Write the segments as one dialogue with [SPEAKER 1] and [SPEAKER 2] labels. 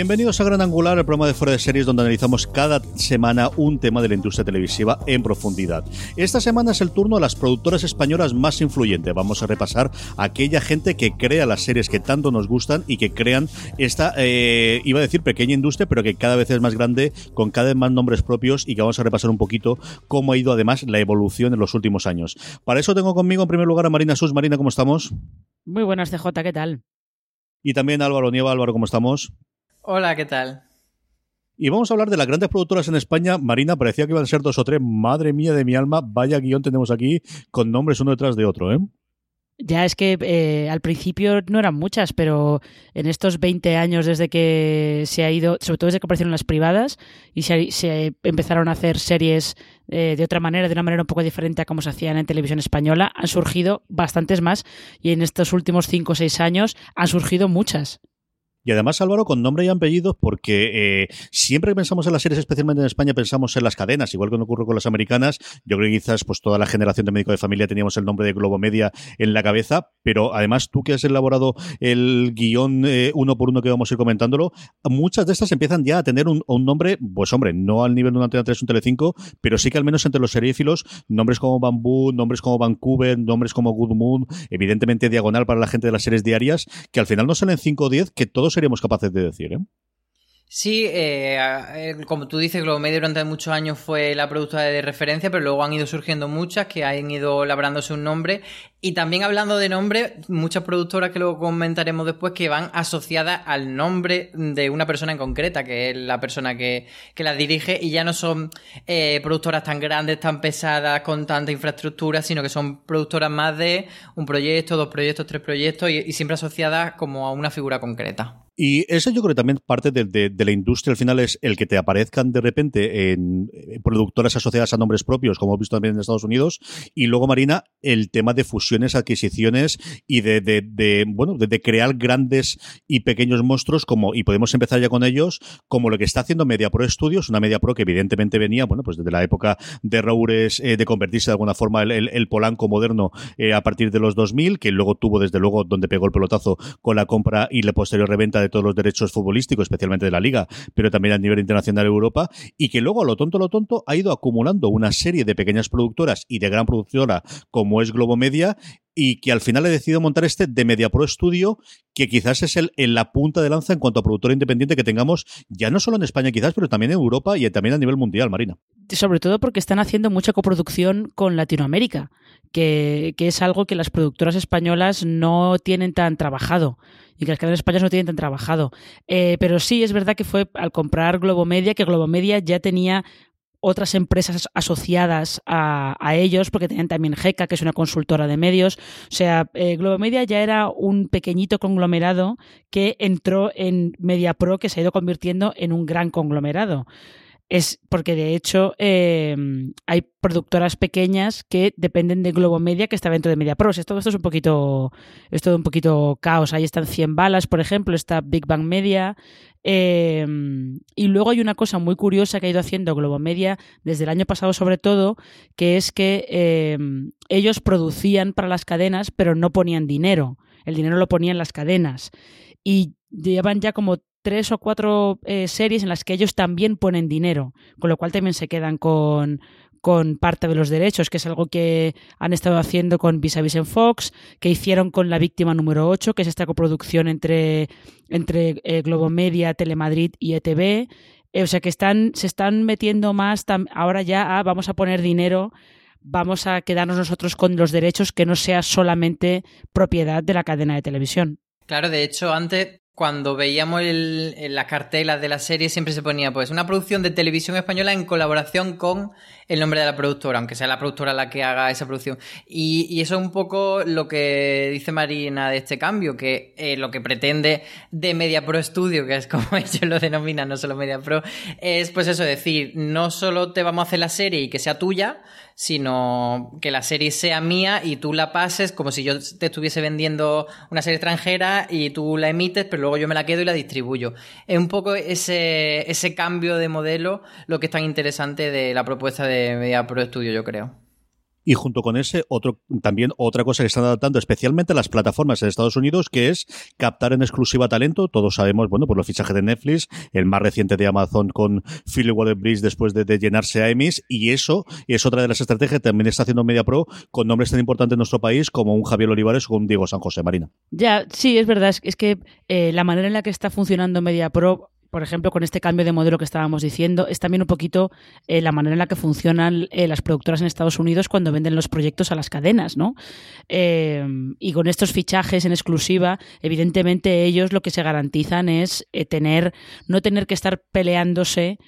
[SPEAKER 1] Bienvenidos a Gran Angular, el programa de fuera de series donde analizamos cada semana un tema de la industria televisiva en profundidad. Esta semana es el turno de las productoras españolas más influyentes. Vamos a repasar a aquella gente que crea las series que tanto nos gustan y que crean esta, eh, iba a decir pequeña industria, pero que cada vez es más grande, con cada vez más nombres propios y que vamos a repasar un poquito cómo ha ido además la evolución en los últimos años. Para eso tengo conmigo en primer lugar a Marina Sus. Marina, ¿cómo estamos?
[SPEAKER 2] Muy buenas, CJ, ¿qué tal?
[SPEAKER 1] Y también Álvaro Nieva. Álvaro, ¿cómo estamos?
[SPEAKER 3] Hola, ¿qué tal?
[SPEAKER 1] Y vamos a hablar de las grandes productoras en España. Marina, parecía que iban a ser dos o tres. Madre mía de mi alma, vaya guion tenemos aquí con nombres uno detrás de otro, ¿eh?
[SPEAKER 2] Ya es que eh, al principio no eran muchas, pero en estos 20 años desde que se ha ido, sobre todo desde que aparecieron las privadas y se, empezaron a hacer series eh, de otra manera, de una manera un poco diferente a como se hacían en televisión española, han surgido bastantes más y en estos últimos 5 o 6 años han surgido muchas.
[SPEAKER 1] Y además, Álvaro, con nombre y apellido, porque eh, siempre pensamos en las series, especialmente en España, pensamos en las cadenas, igual que no ocurre con las americanas. Yo creo que quizás pues toda la generación de médico de familia teníamos el nombre de Globo Media en la cabeza, pero además tú que has elaborado el guion eh, uno por uno que vamos a ir comentándolo, muchas de estas empiezan ya a tener un, nombre, pues hombre, no al nivel de una Antena 3 o un Telecinco, pero sí que al menos entre los serífilos, nombres como Bamboo, nombres como Vancouver, nombres como Good Moon, evidentemente diagonal para la gente de las series diarias, que al final no salen 5 o 10, que todos seríamos capaces de decir, ¿eh?
[SPEAKER 3] Sí, eh, como tú dices, Globo Media durante muchos años fue la productora de referencia, pero luego han ido surgiendo muchas que han ido labrándose un nombre. Y también hablando de nombre, muchas productoras que luego comentaremos después que van asociadas al nombre de una persona en concreta, que es la persona que, que las dirige, y ya no son eh, productoras tan grandes, tan pesadas, con tanta infraestructura, sino que son productoras más de un proyecto, dos proyectos, tres proyectos, y, siempre asociadas como a una figura concreta.
[SPEAKER 1] Y eso yo creo que también parte de, la industria al final es el que te aparezcan de repente en, productoras asociadas a nombres propios, como hemos visto también en Estados Unidos. Y luego, Marina, el tema de adquisiciones y de, bueno, de, crear grandes y pequeños monstruos, como, y podemos empezar ya con ellos, como lo que está haciendo MediaPro Studios, una MediaPro que evidentemente venía, bueno, pues desde la época de Raúles, eh, de convertirse de alguna forma el, el, polanco moderno eh, a partir de los 2000, que luego tuvo desde luego donde pegó el pelotazo con la compra y la posterior reventa de todos los derechos futbolísticos, especialmente de la Liga, pero también a nivel internacional Europa, y que luego a lo tonto, lo tonto, ha ido acumulando una serie de pequeñas productoras y de gran productora como es Globo Media, y que al final he decidido montar este de Media Pro Studio, que quizás es el, en la punta de lanza en cuanto a productora independiente que tengamos, ya no solo en España quizás, pero también en Europa y también a nivel mundial, Marina.
[SPEAKER 2] Sobre todo porque están haciendo mucha coproducción con Latinoamérica, que, que es algo que las productoras españolas no tienen tan trabajado y que las cadenas españolas no tienen tan trabajado. Eh, pero sí es verdad que fue al comprar Globo Media, que Globo Media ya tenía otras empresas asociadas a, ellos, porque tenían también GECA, que es una consultora de medios. O sea, eh, Globo Media ya era un pequeñito conglomerado que entró en MediaPro, que se ha ido convirtiendo en un gran conglomerado es porque de hecho em, hay productoras pequeñas que dependen de Globo Media que está dentro de Media Pros. Todo esto es un poquito, es todo un poquito caos. Ahí están 100 balas, por ejemplo, está Big Bang Media. Em, y luego hay una cosa muy curiosa que ha ido haciendo Globo Media desde el año pasado sobre todo, que es que em, ellos producían para las cadenas pero no ponían dinero. El dinero lo ponían las cadenas. Y llevan ya como tres o cuatro eh, series en las que ellos también ponen dinero, con lo cual también se quedan con, con parte de los derechos, que es algo que han estado haciendo con Vis a Vis en Fox, que hicieron con La Víctima número 8, que es esta coproducción entre, entre eh, Globomedia, Telemadrid y ETV. Eh, o sea que están, se están metiendo más ahora ya a vamos a poner dinero, vamos a quedarnos nosotros con los derechos que no sea solamente propiedad de la cadena de televisión.
[SPEAKER 3] Claro, de hecho, antes cuando veíamos el, las cartelas de la serie siempre se ponía pues una producción de televisión española en colaboración con el nombre de la productora, aunque sea la productora la que haga esa producción. Y, eso es un poco lo que dice Marina de este cambio, que eh, lo que pretende de Media Pro Studio, que es como ellos lo denominan, no solo Media Pro, es pues eso, decir, no solo te vamos a hacer la serie y que sea tuya, sino que la serie sea mía y tú la pases como si yo te estuviese vendiendo una serie extranjera y tú la emites, pero luego yo me la quedo y la distribuyo. Es un poco ese, ese cambio de modelo lo que es tan interesante de la propuesta de Media Pro Studio, yo creo.
[SPEAKER 1] Y junto con ese, otro, también otra cosa que están adaptando especialmente las plataformas en Estados Unidos, que es captar en exclusiva talento. Todos sabemos, bueno, por los fichajes de Netflix, el más reciente de Amazon con Philly Waller-Bridge después de, llenarse a Emmys, y eso es otra de las estrategias que también está haciendo Media Pro con nombres tan importantes en nuestro país como un Javier Olivares o un Diego San José Marina.
[SPEAKER 2] Ya, sí, es verdad. Es, que eh, la manera en la que está funcionando Media Pro por ejemplo, con este cambio de modelo que estábamos diciendo, es también un poquito eh, la manera en la que funcionan eh, las productoras en Estados Unidos cuando venden los proyectos a las cadenas, ¿no? Eh, y con estos fichajes en exclusiva, evidentemente ellos lo que se garantizan es tener, no tener que estar peleándose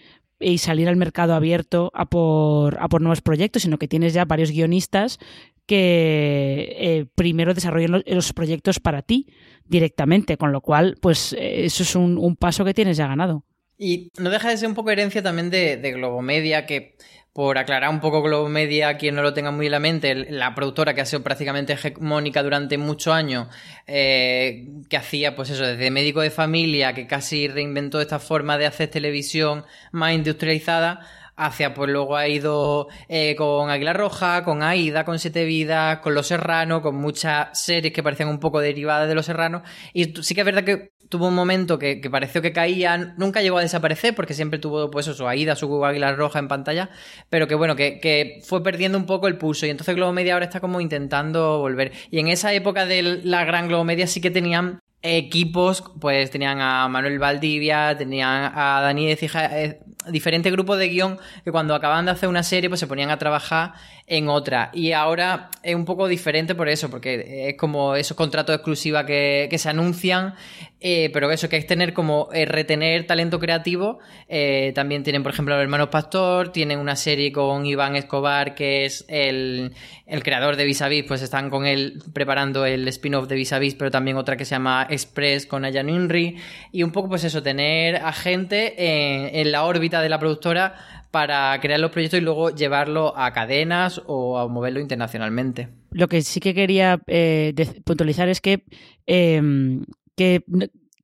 [SPEAKER 2] y salir al mercado abierto a por, a por nuevos proyectos, sino que tienes ya varios guionistas que primero desarrollen los proyectos para ti directamente, con lo cual, pues eh, eso es un, paso que tienes ya ganado.
[SPEAKER 3] Y no deja de ser un poco herencia también de, de Globomedia, que por aclarar un poco Globomedia, quien no lo tenga muy en la mente, la productora que ha sido prácticamente hegemónica durante muchos años, eh, que hacía, pues eso, desde médico de familia, que casi reinventó esta forma de hacer televisión más industrializada, hacia, pues luego ha ido eh, con Águila Roja, con Aida, con Siete Vidas, con Los Serranos, con muchas series que parecían un poco derivadas de Los Serranos. Y sí que es verdad que tuvo un momento que, pareció que caía, nunca llegó a desaparecer porque siempre tuvo pues eso, Aida, su Águila Roja en pantalla, pero que bueno, que, fue perdiendo un poco el pulso y entonces Globo Media ahora está como intentando volver. Y en esa época de la gran Globo Media sí que tenían equipos, pues tenían a Manuel Valdivia, tenían a Dani Cija, eh, diferentes grupos de guion que cuando acaban de hacer una serie pues se ponían a trabajar en otra. Y ahora es un poco diferente por eso, porque es como esos contratos exclusivos que, que se anuncian, eh, pero eso que es tener como eh, retener talento creativo. Eh, también tienen, por ejemplo, los hermanos Pastor, tienen una serie con Iván Escobar, que es el, el creador de Vis Vis, pues están con él preparando el spin-off de Vis Vis, pero también otra que se llama Express con Ayan Inri. Y un poco, pues eso, tener a gente en, en la órbita de la productora para crear los proyectos y luego llevarlo a cadenas o a moverlo internacionalmente.
[SPEAKER 2] Lo que sí que quería eh, puntualizar es que, em, que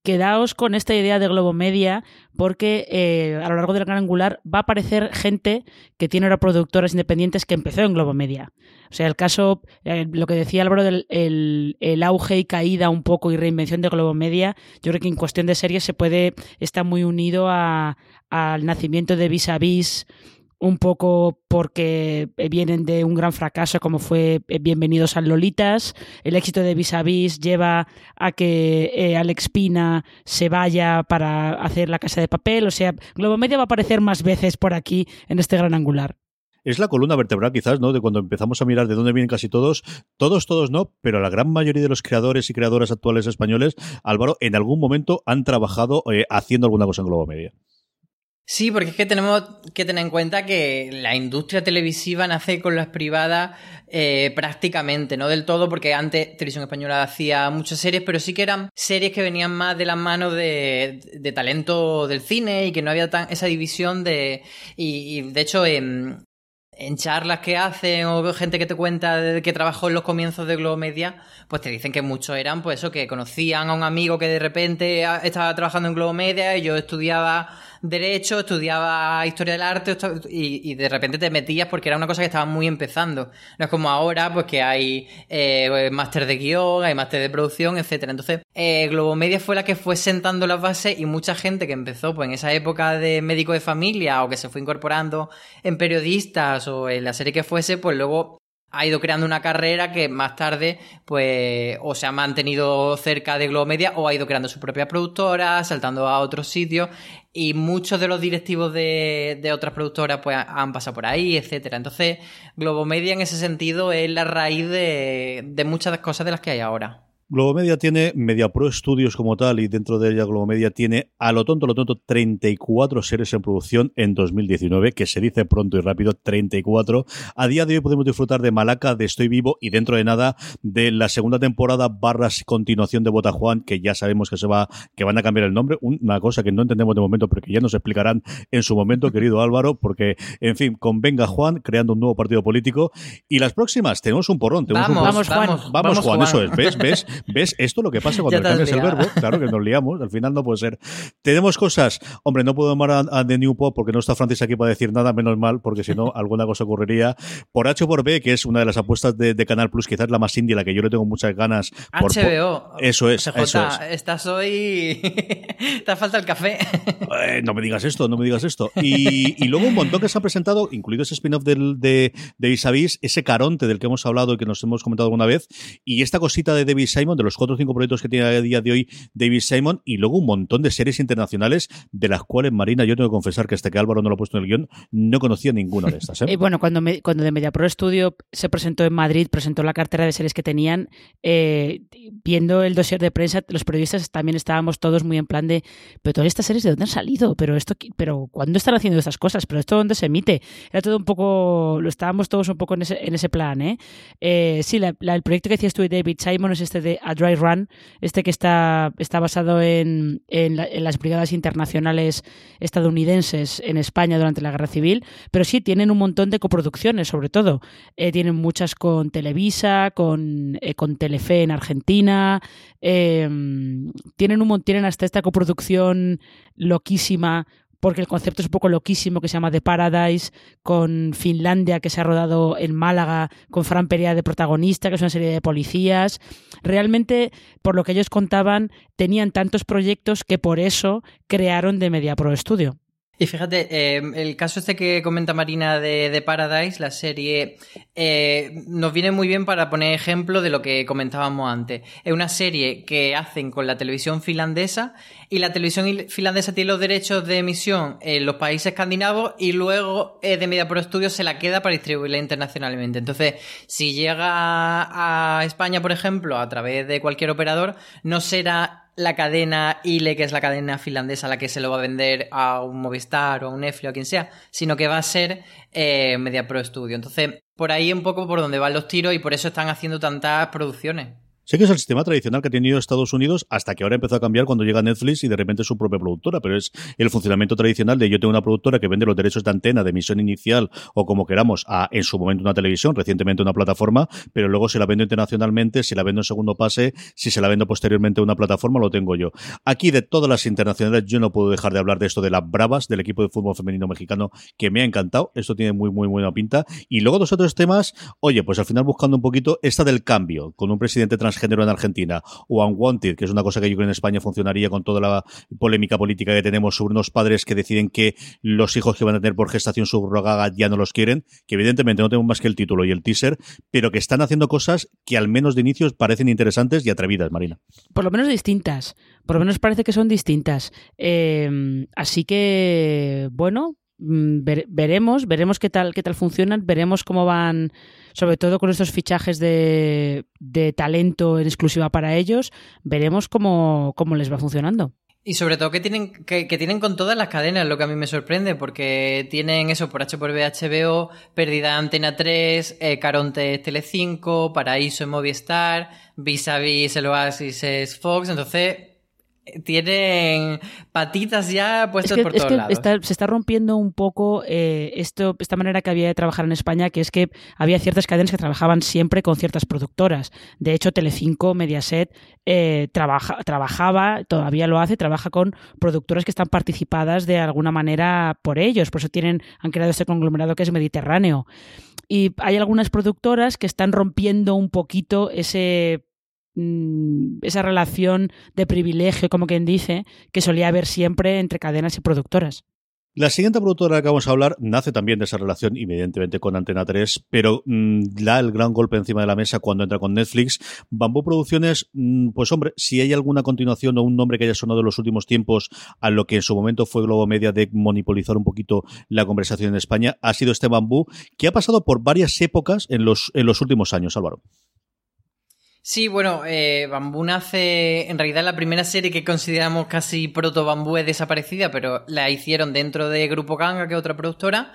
[SPEAKER 2] quedaos con esta idea de Globo Media porque eh, a lo largo del gran angular va a aparecer gente que tiene ahora productoras independientes que empezó en Globo Media. O sea, el caso, eh, lo que decía Álvaro del el, auge y caída un poco y reinvención de Globo Media, yo creo que en cuestión de series se puede, está muy unido al nacimiento de Vis a Vis un poco porque vienen de un gran fracaso como fue eh, Bienvenidos a Lolitas. El éxito de Vis a Vis lleva a que eh, Alex Pina se vaya para hacer la casa de papel. O sea, Globo Media va a aparecer más veces por aquí en este gran angular.
[SPEAKER 1] Es la columna vertebral, quizás, ¿no? De cuando empezamos a mirar de dónde vienen casi todos, todos, todos no, pero la gran mayoría de los creadores y creadoras actuales españoles, Álvaro, en algún momento han trabajado eh, haciendo alguna cosa en Globo Media.
[SPEAKER 3] Sí, porque es que tenemos que tener en cuenta que la industria televisiva nace con las privadas eh, prácticamente, no del todo, porque antes Televisión Española hacía muchas series, pero sí que eran series que venían más de las manos de, talento del cine y que no había tan, esa división de... Y, de hecho, en, en charlas que hacen o gente que te cuenta de que trabajó en los comienzos de Globo Media, pues te dicen que muchos eran, pues eso, que conocían a un amigo que de repente estaba trabajando en Globo Media y yo estudiaba Derecho, estudiaba Historia del Arte y, de repente te metías porque era una cosa que estaba muy empezando. No es como ahora, pues que hay eh, máster de guion, hay máster de producción, etcétera. Entonces, eh, Globomedia fue la que fue sentando las bases y mucha gente que empezó pues en esa época de médico de familia o que se fue incorporando en periodistas o en la serie que fuese, pues luego ha ido creando una carrera que más tarde, pues, o se ha mantenido cerca de Globo Media o ha ido creando su propia productora, saltando a otros sitios y muchos de los directivos de, de otras productoras pues han pasado por ahí, etcétera. Entonces, Globo Media en ese sentido es la raíz de, de muchas cosas de las que hay ahora.
[SPEAKER 1] Globomedia tiene Media Pro Studios como tal y dentro de ella Globomedia tiene a lo tonto, lo tonto 34 series en producción en 2019, que se dice pronto y rápido 34. A día de hoy podemos disfrutar de Malaca, de Estoy Vivo y dentro de nada de la segunda temporada barras continuación de Bota Juan, que ya sabemos que se va, que van a cambiar el nombre, una cosa que no entendemos de momento, pero que ya nos explicarán en su momento, querido Álvaro, porque en fin, con Venga Juan creando un nuevo partido político y las próximas tenemos un porrón, tenemos
[SPEAKER 3] vamos,
[SPEAKER 1] un
[SPEAKER 3] Juan.
[SPEAKER 1] Vamos, vamos, Juan, eso es, ¿ves? ¿Ves? ¿Ves esto lo que pasa cuando cambias el verbo? Claro que nos liamos, al final no puede ser. Tenemos cosas, hombre, no puedo llamar a, The New Pop porque no está Francis aquí para decir nada, menos mal, porque si no, alguna cosa ocurriría. Por H por B, que es una de las apuestas de, Canal Plus, quizás la más indie, la que yo le tengo muchas ganas. Por,
[SPEAKER 3] HBO.
[SPEAKER 1] eso es, eso es.
[SPEAKER 3] Estás hoy. Te falta el café.
[SPEAKER 1] Eh, no me digas esto, no me digas esto. Y, luego un montón que se ha presentado, incluido ese spin-off de, de Isavis, ese caronte del que hemos hablado y que nos hemos comentado alguna vez, y esta cosita de David Simon, de los cuatro o cinco proyectos que tiene a día de hoy David Simon, y luego un montón de series internacionales, de las cuales, Marina, yo tengo que confesar que hasta que Álvaro no lo ha puesto en el guion, no conocía ninguna de estas. ¿eh?
[SPEAKER 2] Eh, bueno, cuando, me, cuando de MediaPro Studio se presentó en Madrid, presentó la cartera de series que tenían, eh, viendo el dossier de prensa, los periodistas también estábamos todos muy en plan de, pero todas estas series de dónde han salido, pero esto, pero ¿cuándo están haciendo estas cosas? Pero esto dónde se emite. Era todo un poco, lo estábamos todos un poco en ese, en ese plan, ¿eh? sí, el proyecto que decías tú de David Simon es este de A Dry Run, este que está, está basado en, en, las brigadas internacionales estadounidenses en España durante la Guerra Civil, pero sí tienen un montón de coproducciones, sobre todo. Eh, tienen muchas con Televisa, con, eh, con Telefe en Argentina, em, tienen, un, tienen hasta esta coproducción loquísima porque el concepto es un poco loquísimo, que se llama The Paradise, con Finlandia, que se ha rodado en Málaga, con Fran Perea de protagonista, que es una serie de policías. Realmente, por lo que ellos contaban, tenían tantos proyectos que por eso crearon de Media Pro Studio.
[SPEAKER 3] Y fíjate, eh, el caso este que comenta Marina de, Paradise, la serie, eh, nos viene muy bien para poner ejemplo de lo que comentábamos antes. Es una serie que hacen con la televisión finlandesa y la televisión finlandesa tiene los derechos de emisión en los países escandinavos y luego de Media Pro se la queda para distribuirla internacionalmente. Entonces, si llega a España, por ejemplo, a través de cualquier operador, no será la cadena ILE, que es la cadena finlandesa, la que se lo va a vender a un Movistar o a un Netflix o a quien sea, sino que va a ser eh, Media Pro Studio. Entonces, por ahí un poco por donde van los tiros y por eso están haciendo tantas producciones.
[SPEAKER 1] Sé que es el sistema tradicional que ha tenido Estados Unidos hasta que ahora empezó a cambiar cuando llega Netflix y de repente es su propia productora, pero es el funcionamiento tradicional de yo tengo una productora que vende los derechos de antena, de emisión inicial o como queramos a en su momento una televisión, recientemente una plataforma, pero luego si la vendo internacionalmente, si la vendo en segundo pase, si se la vendo posteriormente a una plataforma, lo tengo yo. Aquí de todas las internacionales yo no puedo dejar de hablar de esto de las Bravas, del equipo de fútbol femenino mexicano, que me ha encantado, esto tiene muy muy buena pinta. Y luego dos otros temas, oye, pues al final buscando un poquito esta del cambio, con un presidente transgénero en Argentina o Unwanted, que es una cosa que yo creo en España funcionaría con toda la polémica política que tenemos sobre unos padres que deciden que los hijos que van a tener por gestación subrogada ya no los quieren, que evidentemente no tenemos más que el título y el teaser, pero que están haciendo cosas que al menos de inicio parecen interesantes y atrevidas, Marina.
[SPEAKER 2] Por lo menos distintas. Por lo menos parece que son distintas. Eh, así que, bueno, mm, veremos, veremos qué tal, qué tal funcionan, veremos cómo van sobre todo con estos fichajes de, talento en exclusiva para ellos, veremos cómo, les va funcionando.
[SPEAKER 3] Y sobre todo que tienen, que, tienen con todas las cadenas, lo que a mí me sorprende, porque tienen eso por H por HBO, Pérdida Antena 3, eh, Caronte Tele5, Paraíso en Movistar, Vis a el Oasis es Fox, entonces tienen patitas ya puestas por todos lados.
[SPEAKER 2] se está rompiendo un poco eh, esto, esta manera que había de trabajar en España, que es que había ciertas cadenas que trabajaban siempre con ciertas productoras. De hecho, Telecinco, Mediaset, eh, trabaja, trabajaba, todavía lo hace, trabaja con productoras que están participadas de alguna manera por ellos. Por eso tienen, han creado este conglomerado que es Mediterráneo. Y hay algunas productoras que están rompiendo un poquito ese Mm, esa relación de privilegio, como quien dice, que solía haber siempre entre cadenas y productoras.
[SPEAKER 1] La siguiente productora de la que vamos a hablar nace también de esa relación, evidentemente, con Antena 3, pero mm, da el gran golpe encima de la mesa cuando entra con Netflix. Bambú Producciones, mm, pues hombre, si hay alguna continuación o un nombre que haya sonado en los últimos tiempos a lo que en su momento fue Globo Media de monopolizar un poquito la conversación en España, ha sido este Bambú, que ha pasado por varias épocas en los, en los últimos años, Álvaro.
[SPEAKER 3] Sí, bueno, eh, Bambú nace, en realidad la primera serie que consideramos casi proto Bambú es desaparecida, pero la hicieron dentro de Grupo Ganga, que es otra productora,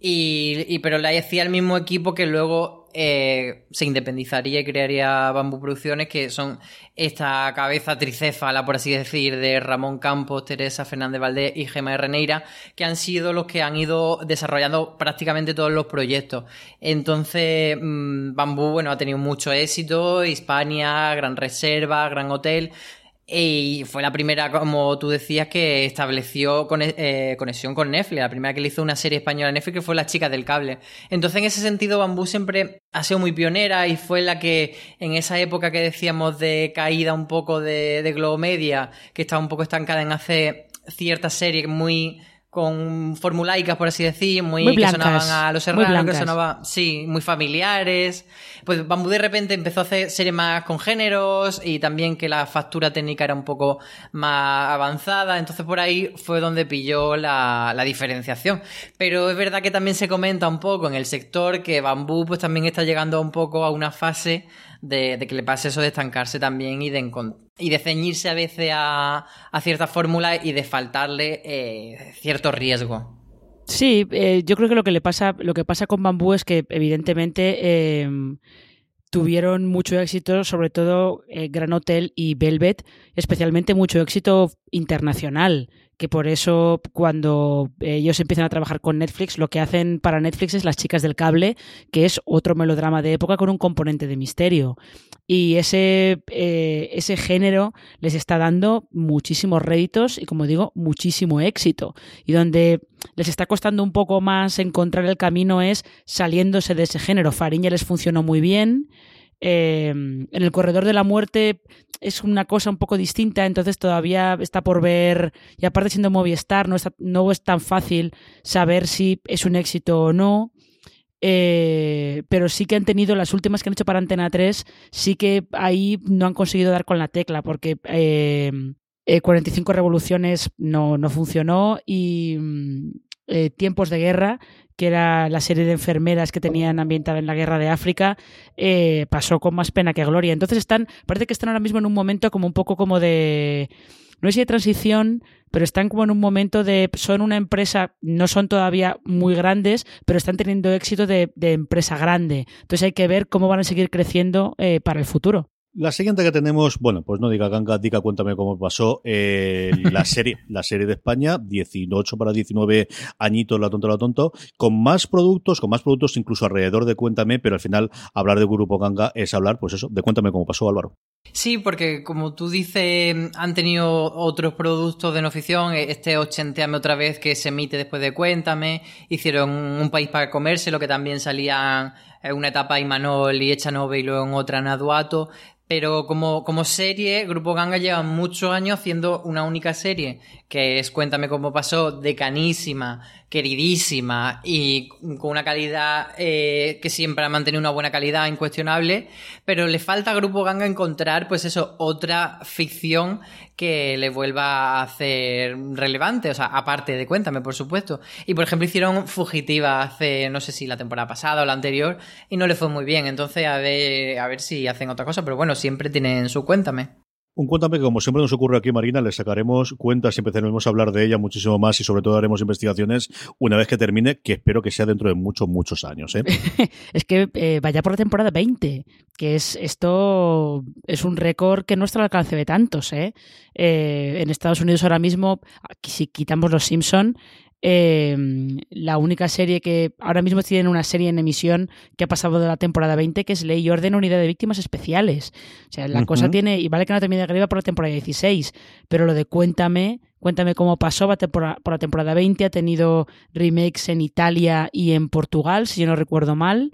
[SPEAKER 3] y, y pero la hacía el mismo equipo que luego eh, se independizaría y crearía Bambú Producciones, que son esta cabeza tricéfala, por así decir, de Ramón Campos, Teresa Fernández Valdés y Gemma Reneira, que han sido los que han ido desarrollando prácticamente todos los proyectos. Entonces, mm, Bambú, bueno, ha tenido mucho éxito, Hispania, Gran Reserva, Gran Hotel. Y fue la primera, como tú decías, que estableció eh, conexión con Netflix. La primera que le hizo una serie española a Netflix que fue Las chicas del cable. Entonces, en ese sentido, Bambú siempre ha sido muy pionera y fue la que, en esa época que decíamos de caída un poco de, de Globo Media, que estaba un poco estancada en hacer ciertas series muy con formulaicas, por así decir, muy, que sonaban a los serranos, que sonaban, sí, muy familiares. Pues Bambú de repente empezó a hacer series más con géneros y también que la factura técnica era un poco más avanzada. Entonces por ahí fue donde pilló la, la diferenciación. Pero es verdad que también se comenta un poco en el sector que Bambú pues también está llegando un poco a una fase de, que le pase eso de estancarse también y de, y de ceñirse a veces a, a ciertas fórmulas y de faltarle eh, cierto riesgo.
[SPEAKER 2] Sí, eh, yo creo que lo que le pasa, lo que pasa con Bambú es que evidentemente eh, tuvieron mucho éxito, sobre todo Gran Hotel y Velvet, especialmente mucho éxito internacional que por eso cuando ellos empiezan a trabajar con Netflix, lo que hacen para Netflix es Las chicas del cable, que es otro melodrama de época con un componente de misterio. Y ese, eh, ese género les está dando muchísimos réditos y, como digo, muchísimo éxito. Y donde les está costando un poco más encontrar el camino es saliéndose de ese género. Fariña les funcionó muy bien. Em, en el corredor de la muerte es una cosa un poco distinta, entonces todavía está por ver, y aparte siendo Movistar, no, no es tan fácil saber si es un éxito o no. Eh, pero sí que han tenido las últimas que han hecho para Antena 3, sí que ahí no han conseguido dar con la tecla, porque 45 em, revoluciones no, no funcionó y mm, eh, Tiempos de Guerra que era la serie de enfermeras que tenían ambientada en la guerra de África, eh, pasó con más pena que gloria. Entonces están, parece que están ahora mismo en un momento como un poco como de, no sé si de transición, pero están como en un momento de, son una empresa, no son todavía muy grandes, pero están teniendo éxito de, empresa grande. Entonces hay que ver cómo van a seguir creciendo eh, para el futuro.
[SPEAKER 1] La siguiente que tenemos, bueno, pues no diga ganga, diga cuéntame cómo pasó eh, la serie, la serie de España, 18 para 19 añitos, la tonto, la tonto, con más productos, con más productos incluso alrededor de Cuéntame, pero al final hablar de Grupo Ganga es hablar, pues eso, de Cuéntame cómo pasó, Álvaro.
[SPEAKER 3] Sí, porque como tú dices, han tenido otros productos de no ficción, este Ochenteame otra vez que se emite después de Cuéntame, hicieron Un País para Comerse, lo que también salían en una etapa Imanol y Echanove y luego en otra Naduato, pero como, como serie, Grupo Ganga lleva muchos años haciendo una única serie, que es Cuéntame cómo pasó, decanísima, queridísima y con una calidad eh, que siempre ha mantenido una buena calidad, incuestionable, pero le falta a Grupo Ganga encontrar, pues eso, otra ficción que le vuelva a hacer relevante, o sea, aparte de Cuéntame, por supuesto. Y por ejemplo, hicieron Fugitiva hace, no sé si la temporada pasada o la anterior, y no le fue muy bien, entonces a ver, a ver si hacen otra cosa, pero bueno, siempre tienen su Cuéntame.
[SPEAKER 1] Un cuéntame que, como siempre nos ocurre aquí, Marina, le sacaremos cuentas y empezaremos a hablar de ella muchísimo más y sobre todo haremos investigaciones una vez que termine, que espero que sea dentro de muchos, muchos años. ¿eh?
[SPEAKER 2] es que eh, vaya por la temporada 20, que es esto es un récord que no está al alcance de tantos. ¿eh? eh en Estados Unidos ahora mismo, si quitamos los Simpson, eh, la única serie que ahora mismo tienen una serie en emisión que ha pasado de la temporada 20, que es Ley y Orden Unidad de Víctimas Especiales. O sea, la cosa tiene, y vale que no termine de arriba por la temporada 16, pero lo de Cuéntame, Cuéntame cómo pasó por la temporada 20, ha tenido remakes en Italia y en Portugal, si yo no recuerdo mal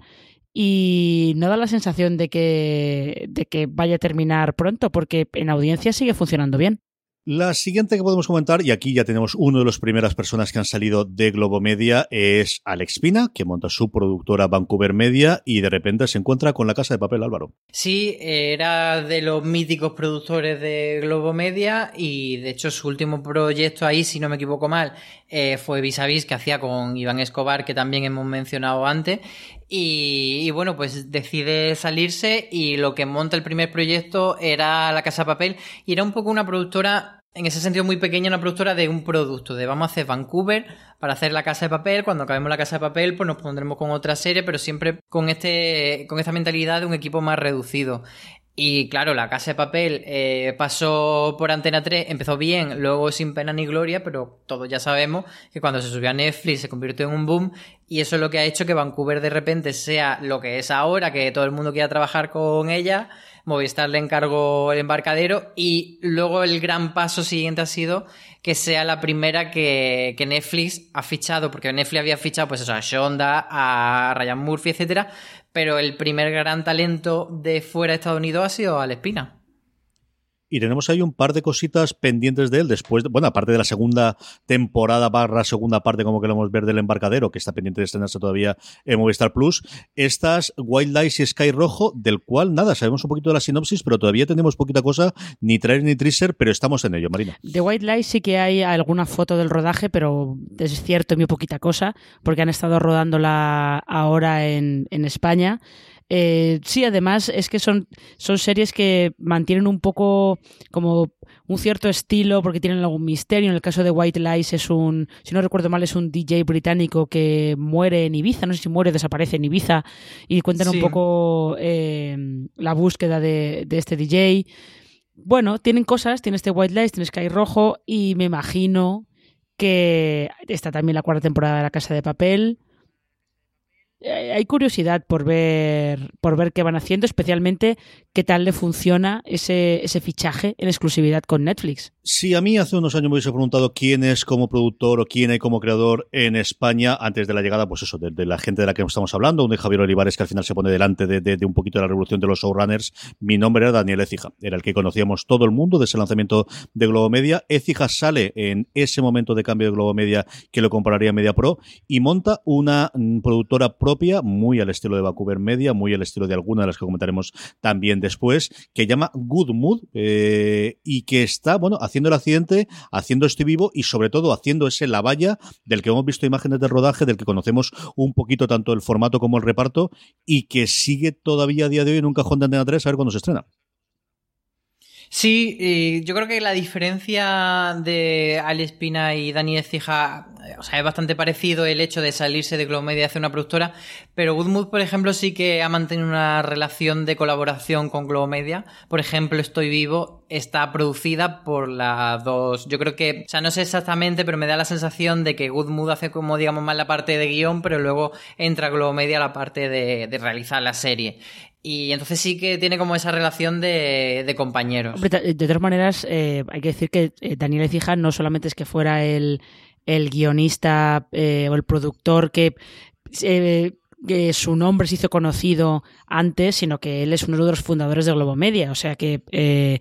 [SPEAKER 2] y no da la sensación de que, de que vaya a terminar pronto, porque en audiencia sigue funcionando bien.
[SPEAKER 1] La siguiente que podemos comentar, y aquí ya tenemos uno de las primeras personas que han salido de Globo Media, es Alex Pina, que monta su productora Vancouver Media y de repente se encuentra con la casa de papel Álvaro.
[SPEAKER 3] Sí, era de los míticos productores de Globo Media y de hecho su último proyecto ahí, si no me equivoco mal, eh, fue Vis a Vis que hacía con Iván Escobar, que también hemos mencionado antes. Y, bueno, pues decide salirse y lo que monta el primer proyecto era La Casa de Papel y era un poco una productora, en ese sentido muy pequeña, una productora de un producto, de vamos a hacer Vancouver para hacer La Casa de Papel, cuando acabemos La Casa de Papel pues nos pondremos con otra serie, pero siempre con, este, con esta mentalidad de un equipo más reducido. Y claro, la casa de papel eh, pasó por Antena 3, empezó bien, luego sin pena ni gloria, pero todos ya sabemos que cuando se subió a Netflix se convirtió en un boom y eso es lo que ha hecho que Vancouver de repente sea lo que es ahora, que todo el mundo quiera trabajar con ella, Movistar le encargó el embarcadero y luego el gran paso siguiente ha sido que sea la primera que, que Netflix ha fichado, porque Netflix había fichado pues eso, a Shonda, a Ryan Murphy, etcétera, pero el primer gran talento de fuera de Estados Unidos ha sido Alespina.
[SPEAKER 1] Y tenemos ahí un par de cositas pendientes de él después, bueno, aparte de la segunda temporada barra segunda parte, como queremos ver del embarcadero, que está pendiente de estrenarse todavía en Movistar Plus. Estas Wild Lights y Sky Rojo, del cual nada, sabemos un poquito de la sinopsis, pero todavía tenemos poquita cosa, ni trailer ni teaser, pero estamos en ello, Marina.
[SPEAKER 2] De White Lights sí que hay alguna foto del rodaje, pero es cierto, muy poquita cosa, porque han estado rodándola ahora en, en España. Eh, sí, además es que son, son series que mantienen un poco como un cierto estilo porque tienen algún misterio. En el caso de White Lies es un, si no recuerdo mal, es un DJ británico que muere en Ibiza, no sé si muere o desaparece en Ibiza y cuentan un poco eh, la búsqueda de, de este DJ. Bueno, tienen cosas, tiene este White Lies, tiene Sky Rojo y me imagino que está también la cuarta temporada de La Casa de Papel. Eh, hay curiosidad por ver, por ver qué van haciendo, especialmente qué tal le funciona ese, ese fichaje en exclusividad con Netflix.
[SPEAKER 1] Si a mí hace unos años me hubiese preguntado quién es como productor o quién hay como creador en España antes de la llegada, pues eso, de, la gente de la que estamos hablando, un de Javier Olivares que al final se pone delante de, un poquito de la revolución de los showrunners, mi nombre era Daniel Ecija, era el que conocíamos todo el mundo de ese lanzamiento de Globo Media. Ecija sale en ese momento de cambio de Globo Media que lo compraría Media Pro y monta una mm, productora propia muy al estilo de Vancouver Media, muy al estilo de alguna de las que comentaremos también después, que llama Good Mood eh, y que está, bueno, haciendo el accidente, haciendo este vivo y sobre todo haciendo ese la valla del que hemos visto imágenes de rodaje, del que conocemos un poquito tanto el formato como el reparto y que sigue todavía a día de hoy en un cajón de Antena 3 a ver cuándo se estrena.
[SPEAKER 3] Sí, yo creo que la diferencia de Ali Espina y Dani Ecija, o sea, es bastante parecido el hecho de salirse de Globo Media hacia una productora, pero Goodmood, por ejemplo, sí que ha mantenido una relación de colaboración con Globo Media. Por ejemplo, Estoy Vivo está producida por las dos. Yo creo que, o sea, no sé exactamente, pero me da la sensación de que Goodmood hace como, digamos, más la parte de guion, pero luego entra Globo Media la parte de, de realizar la serie. Y entonces sí que tiene como esa relación de, compañeros.
[SPEAKER 2] de, todas maneras, eh, hay que decir que eh, Daniel Ecija no solamente es que fuera el, el guionista eh, o el productor que que su nombre se hizo conocido antes, sino que él es uno de los fundadores de Globo Media. O sea que eh,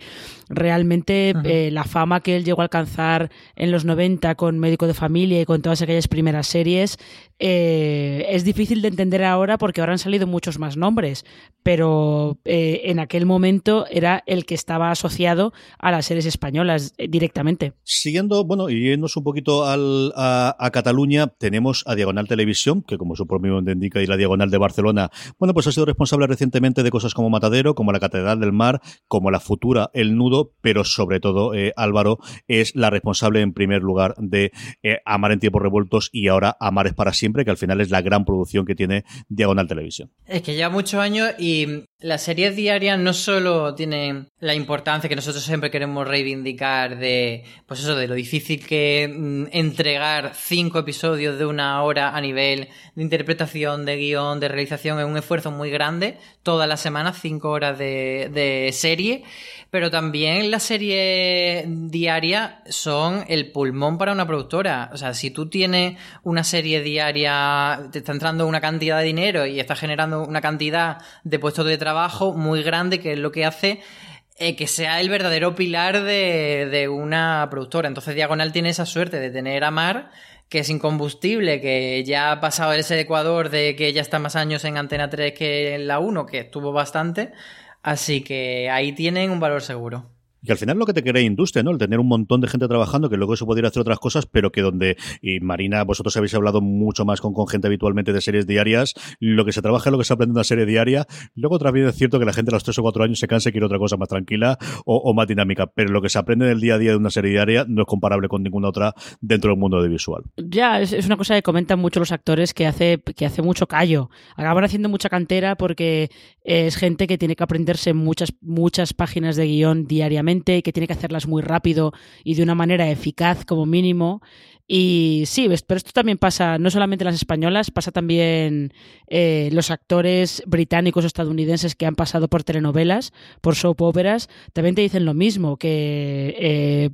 [SPEAKER 2] realmente eh, la fama que él llegó a alcanzar en los 90 con Médico de Familia y con todas aquellas primeras series eh, es difícil de entender ahora porque ahora han salido muchos más nombres, pero en aquel momento era el que estaba asociado a las series españolas directamente.
[SPEAKER 1] Siguiendo, bueno, y yéndonos un poquito al, a, Cataluña, tenemos a Diagonal Televisión, que como su propio nombre indica y la Diagonal de Barcelona, bueno, pues ha sido responsable recientemente de cosas como Matadero, como la Catedral del Mar, como la futura El Nudo, pero sobre todo eh, Álvaro es la responsable en primer lugar de eh, Amar en tiempos revueltos y ahora Amar es para siempre, que al final es la gran producción que tiene Diagonal Televisión.
[SPEAKER 3] Es que lleva muchos años y las series diarias no solo tienen la importancia que nosotros siempre queremos reivindicar de, pues eso, de lo difícil que mm, entregar cinco episodios de una hora a nivel de interpretación, de guion, de realización, es un esfuerzo muy grande, todas las semanas, cinco horas de, de serie, pero también las series diarias son el pulmón para una productora. O sea, si tú tienes una serie diaria, te está entrando una cantidad de dinero y estás generando una cantidad de puestos de trabajo, trabajo muy grande que es lo que hace eh, que sea el verdadero pilar de, de, una productora. Entonces Diagonal tiene esa suerte de tener a Mar, que es incombustible, que ya ha pasado ese Ecuador de que ya está más años en Antena 3 que en la 1, que estuvo bastante. Así que ahí tienen un valor seguro.
[SPEAKER 1] Y al final lo que te crea industria, ¿no? El tener un montón de gente trabajando, que luego eso podría hacer otras cosas, pero que donde, y Marina, vosotros habéis hablado mucho más con, gente habitualmente de series diarias, lo que se trabaja es lo que se aprende en una serie diaria. Luego también es cierto que la gente a los tres o cuatro años se cansa y quiere otra cosa más tranquila o, más dinámica, pero lo que se aprende del día a día de una serie diaria no es comparable con ninguna otra dentro del mundo audiovisual.
[SPEAKER 2] Ya, es, es una cosa que comentan mucho los actores que hace, que hace mucho callo. Acaban haciendo mucha cantera porque es gente que tiene que aprenderse muchas, muchas páginas de guion diariamente y que tiene que hacerlas muy rápido y de una manera eficaz como mínimo. Y sí, pero esto también pasa no solamente en las españolas, pasa también eh, los actores británicos o estadounidenses que han pasado por telenovelas, por soap operas, también te dicen lo mismo, que, eh,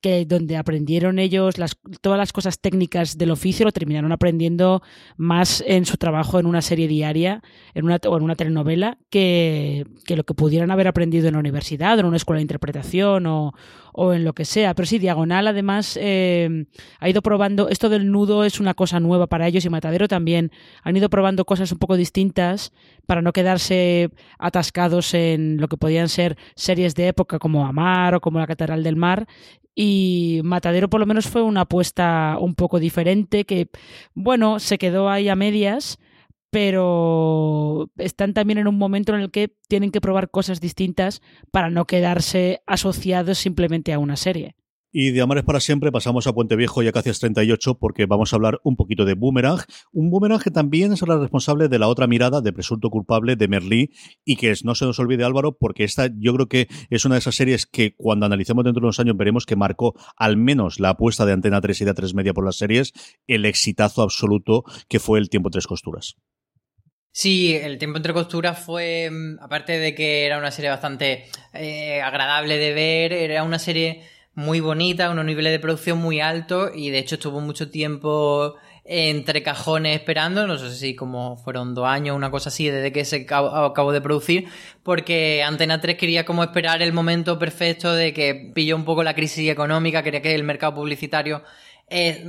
[SPEAKER 2] que donde aprendieron ellos las, todas las cosas técnicas del oficio lo terminaron aprendiendo más en su trabajo en una serie diaria en una, o en una telenovela que, que lo que pudieran haber aprendido en la universidad o en una escuela de interpretación o, o en lo que sea. Pero sí, Diagonal además eh, ha ido probando, esto del nudo es una cosa nueva para ellos y Matadero también. Han ido probando cosas un poco distintas para no quedarse atascados en lo que podían ser series de época como Amar o como La Catedral del Mar. Y Matadero por lo menos fue una apuesta un poco diferente que, bueno, se quedó ahí a medias pero están también en un momento en el que tienen que probar cosas distintas para no quedarse asociados simplemente a una serie.
[SPEAKER 1] Y de Amares para siempre pasamos a Puente Viejo y a Cacias 38 porque vamos a hablar un poquito de Boomerang. Un Boomerang que también es la responsable de la otra mirada de Presunto Culpable de Merlí y que no se nos olvide Álvaro porque esta yo creo que es una de esas series que cuando analicemos dentro de unos años veremos que marcó al menos la apuesta de Antena 3 y de A3 Media por las series, el exitazo absoluto que fue el Tiempo Tres Costuras.
[SPEAKER 3] Sí, el tiempo entre costuras fue, mm, aparte de que era una serie bastante eh, agradable de ver, era una serie muy bonita, unos niveles de producción muy altos y de hecho estuvo mucho tiempo entre cajones esperando, no sé si como fueron dos años, una cosa así, desde que se acabó de producir, porque Antena 3 quería como esperar el momento perfecto de que pilló un poco la crisis económica, quería que el mercado publicitario eh,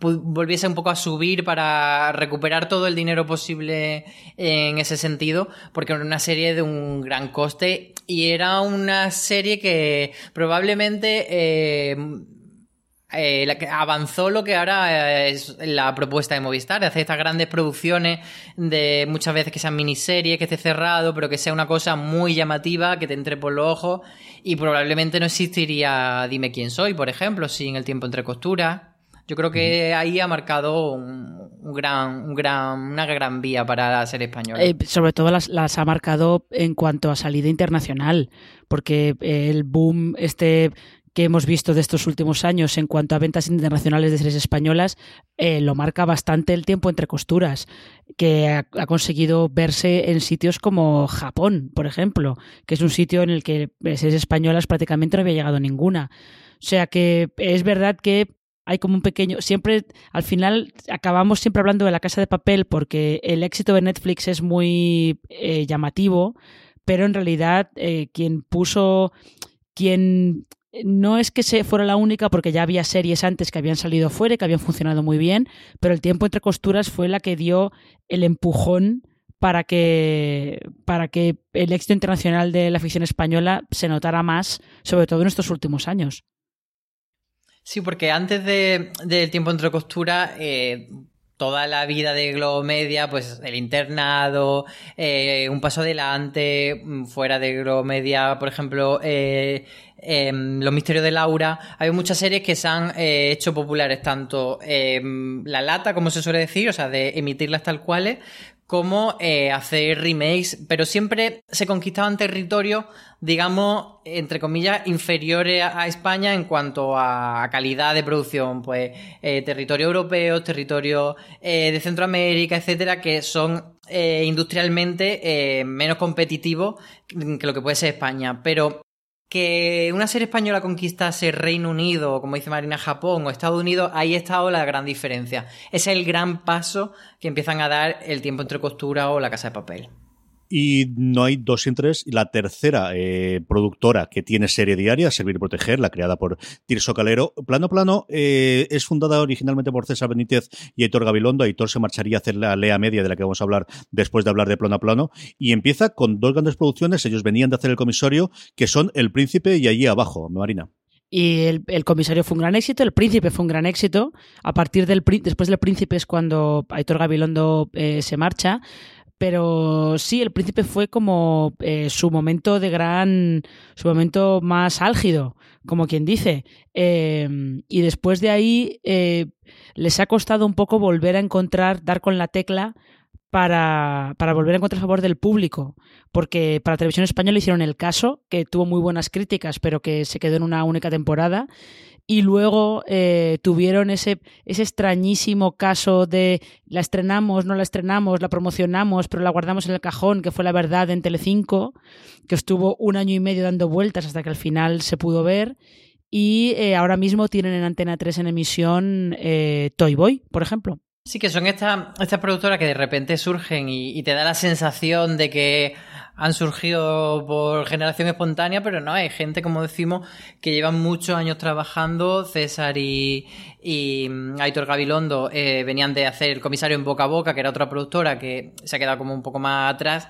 [SPEAKER 3] volviese un poco a subir para recuperar todo el dinero posible en ese sentido, porque era una serie de un gran coste y era una serie que probablemente eh, eh, avanzó lo que ahora es la propuesta de Movistar, de hacer estas grandes producciones de muchas veces que sean miniseries, que esté cerrado, pero que sea una cosa muy llamativa, que te entre por los ojos y probablemente no existiría Dime quién soy, por ejemplo, sin el tiempo entre costuras. Yo creo que ahí ha marcado un, gran, un gran, una gran vía para la serie española.
[SPEAKER 2] Eh, sobre todo las, las, ha marcado en cuanto a salida internacional, porque el boom este que hemos visto de estos últimos años en cuanto a ventas internacionales de series españolas eh, lo marca bastante el tiempo entre costuras, que ha, ha, conseguido verse en sitios como Japón, por ejemplo, que es un sitio en el que series españolas prácticamente no había llegado ninguna. O sea que es verdad que hay como un pequeño. Siempre, al final, acabamos siempre hablando de la casa de papel porque el éxito de Netflix es muy eh, llamativo, pero en realidad, eh, quien puso. Quien. No es que se fuera la única porque ya había series antes que habían salido fuera y que habían funcionado muy bien, pero el tiempo entre costuras fue la que dio el empujón para que, para que el éxito internacional de la ficción española se notara más, sobre todo en estos últimos años.
[SPEAKER 3] Sí, porque antes del de, tiempo entre costura, eh, toda la vida de Globo Media, pues el internado, eh, un paso adelante, mm, fuera de Globo Media, por ejemplo, eh, em, Los Misterios de Laura. Hay muchas series que se han hecho populares, tanto em, la lata, como se suele decir, o sea, de emitirlas tal cuales, como hacer remakes, pero siempre se conquistaban territorios digamos, entre comillas, inferiores a España en cuanto a calidad de producción, pues eh, territorio europeo, territorio eh, de Centroamérica, etcétera, que son eh, industrialmente menos competitivos que lo que puede ser España. Pero que una serie española conquistase Reino Unido, como dice Marina, Japón o Estados Unidos, ahí estado la gran diferencia. Es el gran paso que empiezan a dar el tiempo entre costura o la casa de papel.
[SPEAKER 1] Y no hay dos sin tres. Y la tercera eh, productora que tiene serie diaria, Servir y Proteger, la creada por Tirso Calero. Plano Plano eh, es fundada originalmente por César Benítez y Héctor Gabilondo. Héctor se marcharía a hacer la Lea Media, de la que vamos a hablar después de hablar de Plano a Plano. Y empieza con dos grandes producciones. Ellos venían de hacer el comisario, que son El Príncipe y Allí Abajo. Marina.
[SPEAKER 2] Y el, comisario fue un gran éxito, el príncipe fue un gran éxito. A partir del después del príncipe es cuando Héctor Gabilondo eh, se marcha. Pero sí, el príncipe fue como eh, su momento de gran, su momento más álgido, como quien dice. Em, y después de ahí eh, les ha costado un poco volver a encontrar, dar con la tecla para, para, volver a encontrar favor del público. Porque para Televisión Española hicieron el caso, que tuvo muy buenas críticas, pero que se quedó en una única temporada y luego eh, tuvieron ese, ese extrañísimo caso de la estrenamos, no la estrenamos, la promocionamos, pero la guardamos en el cajón, que fue la verdad en Telecinco, que estuvo un año y medio dando vueltas hasta que al final se pudo ver. Y eh, ahora mismo tienen en Antena 3 en emisión eh, Toy Boy, por ejemplo.
[SPEAKER 3] Sí, que son estas esta productoras que de repente surgen y, te da la sensación de que han surgido por generación espontánea, pero no, hay gente, como decimos, que llevan muchos años trabajando. César y, y mm, Aitor Gabilondo eh, venían de hacer el comisario en Boca a Boca, que era otra productora que se ha quedado como un poco más atrás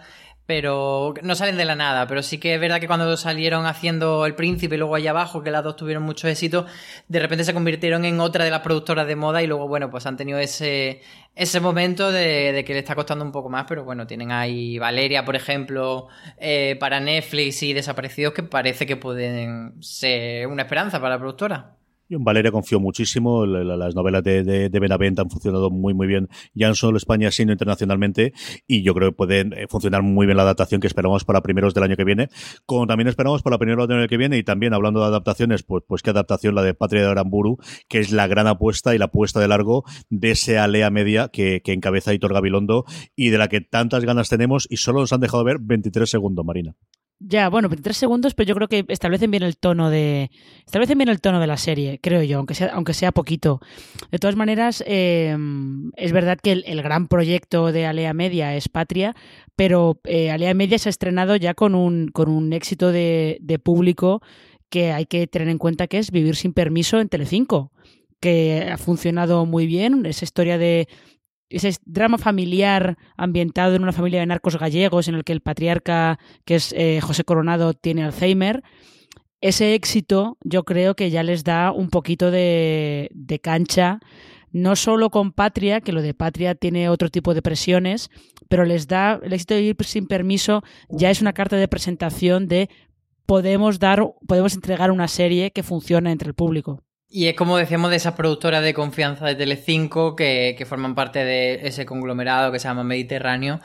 [SPEAKER 3] pero no salen de la nada. Pero sí que es verdad que cuando salieron haciendo El Príncipe y luego allá abajo, que las dos tuvieron mucho éxito, de repente se convirtieron en otra de las productoras de moda y luego, bueno, pues han tenido ese, ese momento de, que le está costando un poco más, pero bueno, tienen ahí Valeria, por ejemplo, eh, para Netflix y Desaparecidos, que parece que pueden ser una esperanza para la productora.
[SPEAKER 1] En Valeria confío muchísimo. Las novelas de, de, Benavent han funcionado muy, muy bien, ya no solo en España, sino internacionalmente. Y yo creo que pueden eh, funcionar muy bien la adaptación que esperamos para primeros del año que viene. Como también esperamos para primeros del año que viene. Y también hablando de adaptaciones, pues, pues qué adaptación la de Patria de Aramburu, que es la gran apuesta y la apuesta de largo de ese alea media que, que encabeza Hitor Gabilondo y de la que tantas ganas tenemos y solo nos han dejado ver 23 segundos, Marina.
[SPEAKER 2] Ya, bueno, 23 segundos, pero yo creo que establecen bien el tono de. Establecen bien el tono de la serie, creo yo, aunque sea, aunque sea poquito. De todas maneras, em, es verdad que el, gran proyecto de Alea Media es Patria, pero eh, Alea Media se ha estrenado ya con un, con un éxito de, de público que hay que tener en cuenta que es Vivir sin permiso en Telecinco que ha funcionado muy bien, esa historia de, ese drama familiar ambientado en una familia de narcos gallegos en el que el patriarca, que es eh, José Coronado, tiene Alzheimer. Ese éxito yo creo que ya les da un poquito de, cancha, no solo con Patria, que lo de Patria tiene otro tipo de presiones, pero les da el éxito de ir sin permiso, ya es una carta de presentación de podemos dar, podemos entregar una serie que funciona entre el público.
[SPEAKER 3] Y es como decíamos de esas productoras de confianza de Telecinco que, que forman parte de ese conglomerado que se llama Mediterráneo.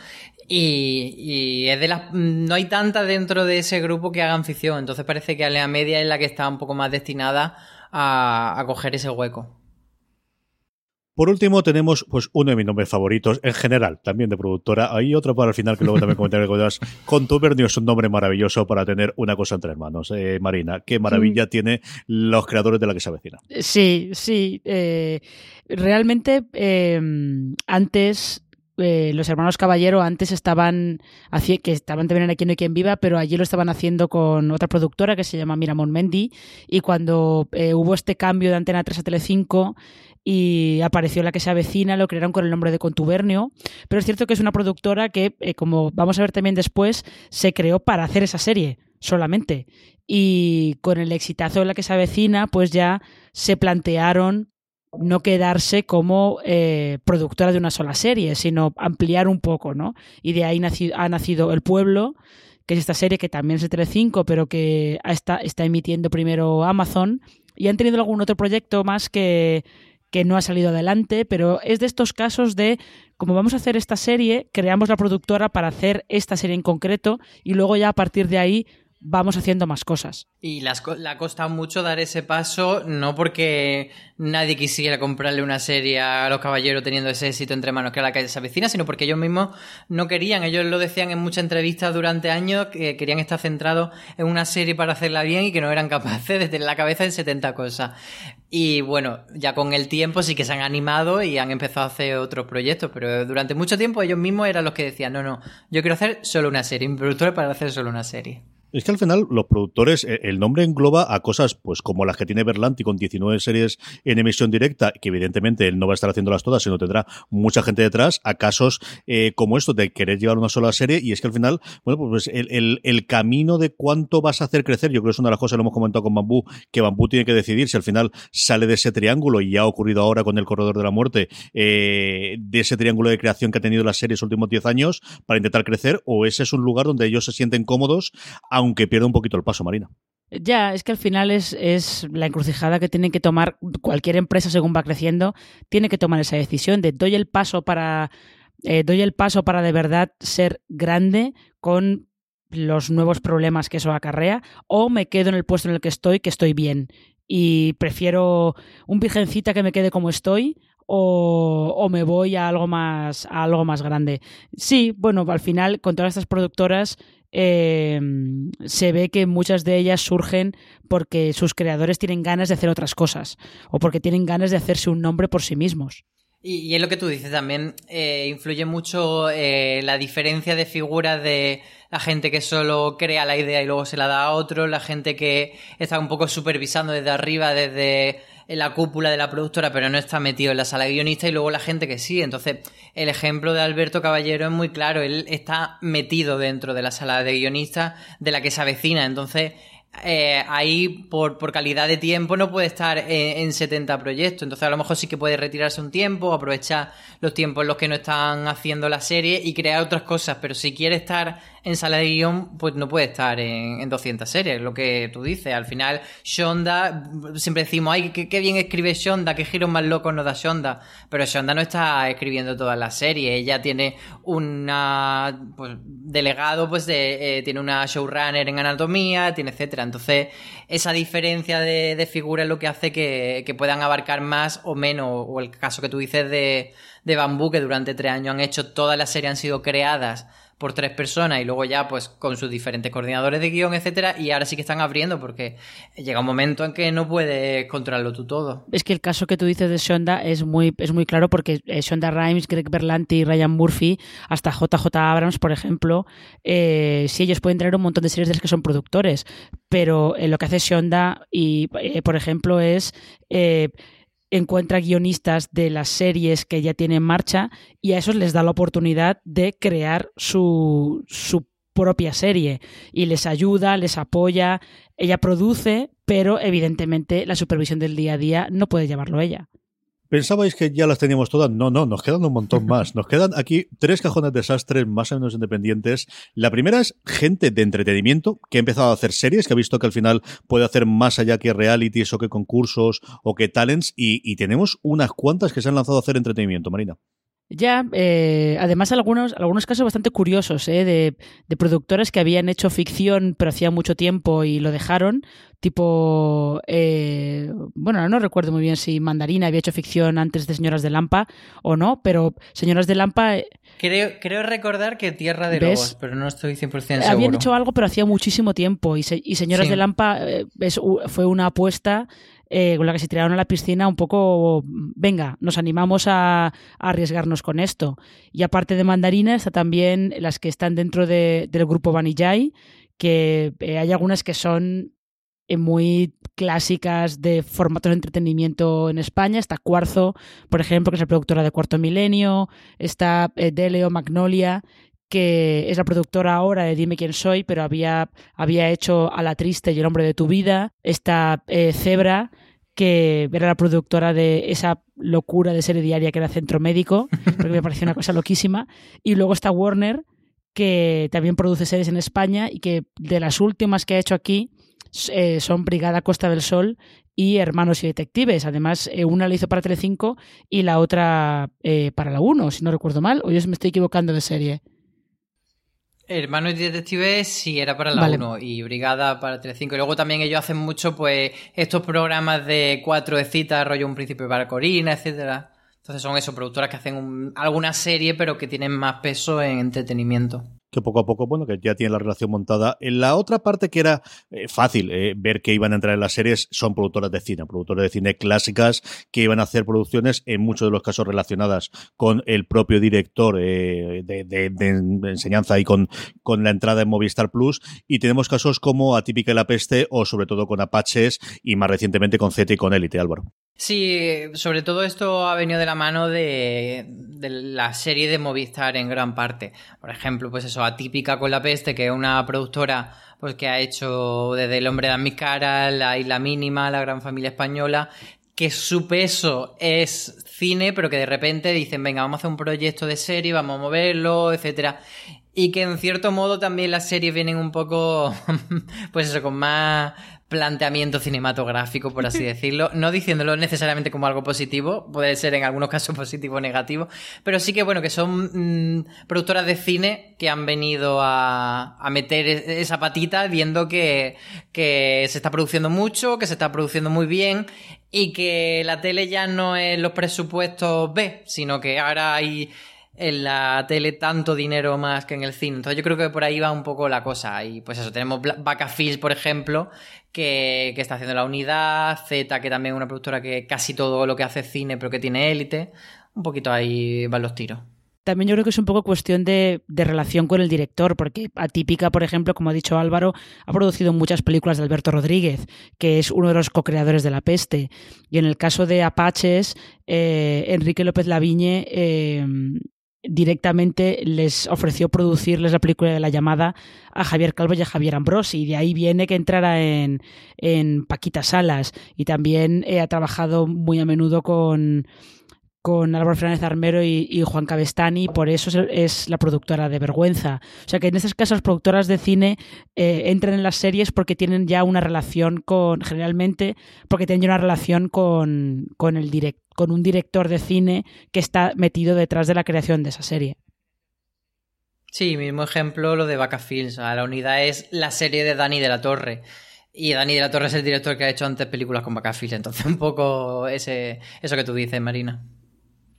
[SPEAKER 3] Y, y, es de las. No hay tantas dentro de ese grupo que hagan ficción. Entonces parece que Alea Media es la que está un poco más destinada a, a coger ese hueco.
[SPEAKER 1] Por último, tenemos pues uno de mis nombres favoritos, en general, también de productora. Hay otro para el final que luego también comentaré cosas. Contubernio es un nombre maravilloso para tener una cosa entre manos. Eh, Marina, qué maravilla tiene los creadores de la que se avecina.
[SPEAKER 2] Sí, sí. Eh, realmente, eh, antes los hermanos Caballero antes estaban que estaban también aquí en Quien Viva, pero allí lo estaban haciendo con otra productora que se llama Miramón Mendy y cuando hubo este cambio de Antena 3 a Telecinco y apareció la que se avecina, lo crearon con el nombre de Contubernio, pero es cierto que es una productora que, eh, como vamos a ver también después, se creó para hacer esa serie solamente. Y con el exitazo de la que se avecina, pues ya se plantearon no quedarse como eh, productora de una sola serie, sino ampliar un poco, ¿no? Y de ahí ha nacido El Pueblo, que es esta serie que también es de Telecinco, pero que está, está emitiendo primero Amazon, y han tenido algún otro proyecto más que, que no ha salido adelante, pero es de estos casos de, como vamos a hacer esta serie, creamos la productora para hacer esta serie en concreto y luego ya a partir de ahí vamos haciendo más cosas.
[SPEAKER 3] Y le ha costado mucho dar ese paso, no porque nadie quisiera comprarle una serie a los caballeros teniendo ese éxito entre manos que era la calle se avecina, sino porque ellos mismos no querían. Ellos lo decían en muchas entrevistas durante años que querían estar centrados en una serie para hacerla bien y que no eran capaces de tener la cabeza en 70 cosas. Y bueno, ya con el tiempo sí que se han animado y han empezado a hacer otros proyectos, pero durante mucho tiempo ellos mismos eran los que decían, no, no, yo quiero hacer solo una serie, mi productor para hacer solo una serie.
[SPEAKER 1] Es que al final los productores, eh, el nombre engloba a cosas pues como las que tiene Berlanti con 19 series en emisión directa, que evidentemente él no va a estar haciéndolas todas, sino tendrá mucha gente detrás, a casos eh, como esto de querer llevar una sola serie y es que al final, bueno, pues el, el, camino de cuánto vas a hacer crecer, yo creo que es una de las cosas que hemos comentado con Bambú, que Bambú tiene que decidir si al final sale de ese triángulo y ya ha ocurrido ahora con el Corredor de la Muerte, eh, de ese triángulo de creación que ha tenido las series los últimos 10 años para intentar crecer o ese es un lugar donde ellos se sienten cómodos, aunque pierda un poquito el paso, Marina.
[SPEAKER 2] Ya, es que al final es, es, la encrucijada que tiene que tomar cualquier empresa según va creciendo, tiene que tomar esa decisión de doy el paso para eh, doy el paso para de verdad ser grande con los nuevos problemas que eso acarrea o me quedo en el puesto en el que estoy, que estoy bien y prefiero un virgencita que me quede como estoy o, me voy a algo más a algo más grande. Sí, bueno, al final con todas estas productoras eh, se ve que muchas de ellas surgen porque sus creadores tienen ganas de hacer otras cosas o porque tienen ganas de hacerse un nombre por sí mismos.
[SPEAKER 3] Y, es lo que tú dices también, eh, influye mucho eh, la diferencia de figuras de la gente que solo crea la idea y luego se la da a otro, la gente que está un poco supervisando desde arriba, desde en la cúpula de la productora, pero no está metido en la sala guionista y luego la gente que sí. Entonces, el ejemplo de Alberto Caballero es muy claro. Él está metido dentro de la sala de guionistas de la que se avecina. Entonces, eh, ahí por, por, calidad de tiempo no puede estar en, 70 proyectos. Entonces a lo mejor sí que puede retirarse un tiempo, aprovechar los tiempos en los que no están haciendo la serie y crear otras cosas. Pero si quiere estar en sala de guion, pues no puede estar en, en 200 series, lo que tú dices. Al final, Shonda, siempre decimos, ay, qué, bien escribe Shonda, qué giros más locos nos da Shonda. Pero Shonda no está escribiendo todas las series. Ella tiene una, pues, delegado, pues, de, eh, tiene una showrunner en anatomía, tiene etcétera. Entonces, esa diferencia de, de figura es lo que hace que, que, puedan abarcar más o menos, o el caso que tú dices de, de Bambú, que durante tres años han hecho todas las series han sido creadas por tres personas y luego ya pues con sus diferentes coordinadores de guion, etcétera, y ahora sí que están abriendo porque llega un momento en que no puedes controlarlo tú todo.
[SPEAKER 2] Es que el caso que tú dices de Shonda es muy, es muy claro porque eh, Shonda Rhimes, Greg Berlanti, Ryan Murphy, hasta JJ Abrams, por ejemplo, eh, sí ellos pueden traer un montón de series de las que son productores, pero eh, lo que hace Shonda y, por ejemplo, es encuentra guionistas de las series que ya tiene en marcha y a esos les da la oportunidad de crear su, su propia serie y les ayuda, les apoya, ella produce, pero evidentemente la supervisión del día a día no puede llevarlo ella.
[SPEAKER 1] ¿Pensabais que ya las teníamos todas? No, no, nos quedan un montón más. Nos quedan aquí tres cajones de desastres más o menos independientes. La primera es gente de entretenimiento que ha empezado a hacer series, que ha visto que al final puede hacer más allá que realities o que concursos o que talents. Y, y tenemos unas cuantas que se han lanzado a hacer entretenimiento, Marina.
[SPEAKER 2] Ya, eh, además algunos, algunos casos bastante curiosos ¿eh? de, de, productoras que habían hecho ficción pero hacía mucho tiempo y lo dejaron, tipo, eh, bueno, no recuerdo muy bien si Mandarina había hecho ficción antes de Señoras de Lampa o no, pero Señoras de Lampa... Eh,
[SPEAKER 3] creo, creo recordar que Tierra de Lobos, pero no estoy 100% seguro.
[SPEAKER 2] Habían hecho algo pero hacía muchísimo tiempo y, y Señoras de Lampa eh, es, fue una apuesta eh, con la que se tiraron a la piscina un poco, venga, nos animamos a, arriesgarnos con esto. Y aparte de Mandarina, está también las que están dentro de, del grupo Vanillay, que eh, hay algunas que son eh, muy clásicas de formatos de entretenimiento en España. Está Cuarzo, por ejemplo, que es la productora de Cuarto Milenio. Está Deleo Magnolia, que es la productora ahora de Dime quién soy, pero había, había hecho A la triste y El hombre de tu vida. Está eh, Zebra, que era la productora de esa locura de serie diaria que era Centro Médico, porque me pareció una cosa loquísima. Y luego está Warner, que también produce series en España y que de las últimas que ha hecho aquí eh, son Brigada Costa del Sol y Hermanos y Detectives. Además, eh, una la hizo para Telecinco y la otra eh, para la 1, si no recuerdo mal, o yo me estoy equivocando de serie.
[SPEAKER 3] Hermanos y Detectives sí era para la 1 y Brigada para Telecinco. Y luego también ellos hacen mucho, pues, estos programas de cuatro de citas, rollo Un Príncipe para Corina, etcétera. Entonces son esos productoras que hacen alguna serie, pero que tienen más peso en entretenimiento
[SPEAKER 1] que poco a poco, bueno, que ya tiene la relación montada. En la otra parte que era eh, fácil eh, ver que iban a entrar en las series son productoras de cine, productoras de cine clásicas que iban a hacer producciones en muchos de los casos relacionadas con el propio director eh, de, enseñanza y con, con la entrada en Movistar Plus. Y tenemos casos como Atípica y la Peste o sobre todo con Apaches y más recientemente con Z y con Élite, Álvaro.
[SPEAKER 3] Sí, sobre todo esto ha venido de la mano de, la serie de Movistar en gran parte. Por ejemplo, pues eso, Atípica con la Peste, que es una productora pues que ha hecho desde El hombre de mis caras, La isla mínima, La gran familia española, que su peso es cine, pero que de repente dicen, venga, vamos a hacer un proyecto de serie, vamos a moverlo, etcétera. Y que en cierto modo también las series vienen un poco, pues eso, con más planteamiento cinematográfico, por así decirlo, no diciéndolo necesariamente como algo positivo, puede ser en algunos casos positivo o negativo, pero sí que bueno, que son mm, productoras de cine que han venido a, a meter e-, esa patita viendo que, que se está produciendo mucho, que se está produciendo muy bien y que la tele ya no es los presupuestos B, sino que ahora hay en la tele tanto dinero más que en el cine. Entonces yo creo que por ahí va un poco la cosa. Y pues eso, tenemos Vaca por ejemplo, que, que, está haciendo la unidad, Z, que también es una productora que casi todo lo que hace es cine, pero que tiene élite. Un poquito ahí van los tiros.
[SPEAKER 2] También yo creo que es un poco cuestión de, de, relación con el director, porque Atípica, por ejemplo, como ha dicho Álvaro, ha producido muchas películas de Alberto Rodríguez, que es uno de los co-creadores de La Peste. Y en el caso de Apaches, eh, Enrique López Laviñe eh, directamente les ofreció producirles la película de la llamada a Javier Calvo y a Javier Ambrosi. Y de ahí viene que entrara en, en Paquita Salas. Y también eh, ha trabajado muy a menudo con, con Álvaro Fernández Armero y, Juan Cabestani, por eso es, la productora de Vergüenza. O sea que en estos casos las productoras de cine eh, entran en las series porque tienen ya una relación con, generalmente, porque tienen ya una relación con, con, el direct, con un director de cine que está metido detrás de la creación de esa serie.
[SPEAKER 3] Sí, mismo ejemplo lo de Vaca Films. La unidad es la serie de Dani de la Torre. Y Dani de la Torre es el director que ha hecho antes películas con Vaca Films. Entonces, un poco ese, eso que tú dices, Marina.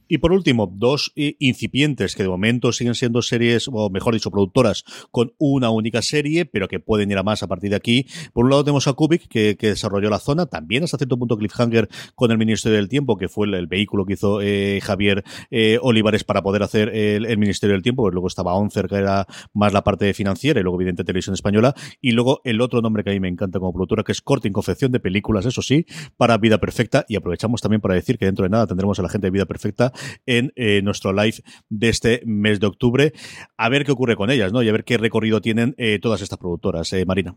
[SPEAKER 1] Y por último, dos incipientes que de momento siguen siendo series, o mejor dicho, productoras con una única serie, pero que pueden ir a más a partir de aquí. Por un lado tenemos a Kubik, que, desarrolló la zona, también hasta cierto punto Cliffhanger con el Ministerio del Tiempo, que fue el, vehículo que hizo eh, Javier eh, Olivares para poder hacer el, Ministerio del Tiempo, pues luego estaba Oncer, que era más la parte financiera, y luego evidente Televisión Española, y luego el otro nombre que a mí me encanta como productora, que es Corte Confección de Películas, eso sí, para Vida Perfecta, y aprovechamos también para decir que dentro de nada tendremos a la gente de Vida Perfecta en eh, nuestro live de este mes de octubre. A ver qué ocurre con ellas, ¿no? Y a ver qué recorrido tienen eh, todas estas productoras, eh, Marina.